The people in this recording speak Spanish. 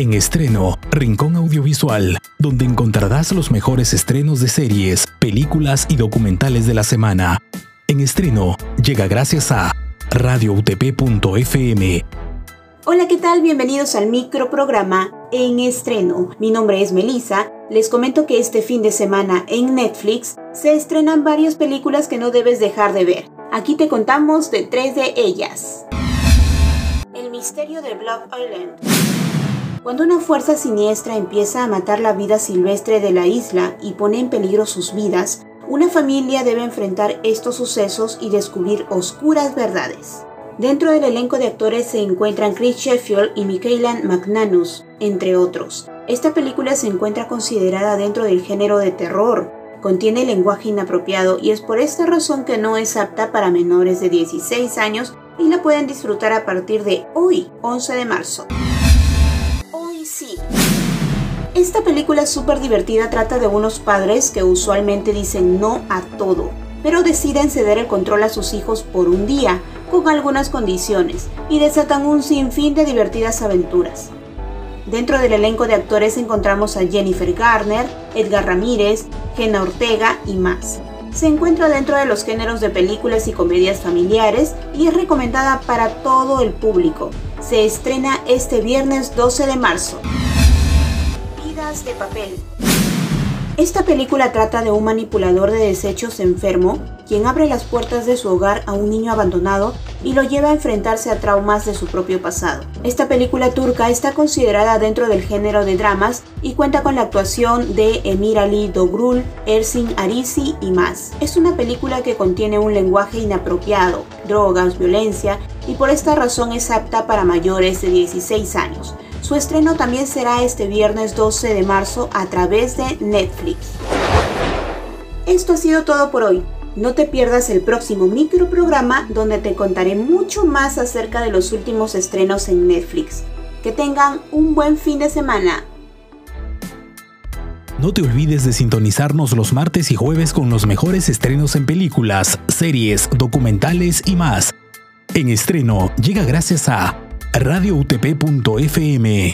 En estreno, Rincón Audiovisual, donde encontrarás los mejores estrenos de series, películas y documentales de la semana. En estreno, llega gracias a radioutp.fm. Hola, ¿qué tal? Bienvenidos al microprograma En Estreno. Mi nombre es Melissa. Les comento que este fin de semana en Netflix se estrenan varias películas que no debes dejar de ver. Aquí te contamos de tres de ellas. El misterio de Blood Island. Cuando una fuerza siniestra empieza a matar la vida silvestre de la isla y pone en peligro sus vidas, una familia debe enfrentar estos sucesos y descubrir oscuras verdades. Dentro del elenco de actores se encuentran Chris Sheffield y Michaela McNanus, entre otros. Esta película se encuentra considerada dentro del género de terror, contiene lenguaje inapropiado y es por esta razón que no es apta para menores de 16 años y la pueden disfrutar a partir de hoy, 11 de marzo. Sí. Esta película súper divertida trata de unos padres que usualmente dicen no a todo, pero deciden ceder el control a sus hijos por un día, con algunas condiciones, y desatan un sinfín de divertidas aventuras. Dentro del elenco de actores encontramos a Jennifer Garner, Edgar Ramírez, Jenna Ortega y más. Se encuentra dentro de los géneros de películas y comedias familiares y es recomendada para todo el público. Se estrena este viernes 12 de marzo. Vidas de papel. Esta película trata de un manipulador de desechos enfermo quien abre las puertas de su hogar a un niño abandonado y lo lleva a enfrentarse a traumas de su propio pasado. Esta película turca está considerada dentro del género de dramas y cuenta con la actuación de Emir Ali Dogrul, Ersin Arisi y más. Es una película que contiene un lenguaje inapropiado, drogas, violencia y por esta razón es apta para mayores de 16 años. Su estreno también será este viernes 12 de marzo a través de Netflix. Esto ha sido todo por hoy. No te pierdas el próximo microprograma donde te contaré mucho más acerca de los últimos estrenos en Netflix. Que tengan un buen fin de semana. No te olvides de sintonizarnos los martes y jueves con los mejores estrenos en películas, series, documentales y más. En estreno llega gracias a radioutp.fm.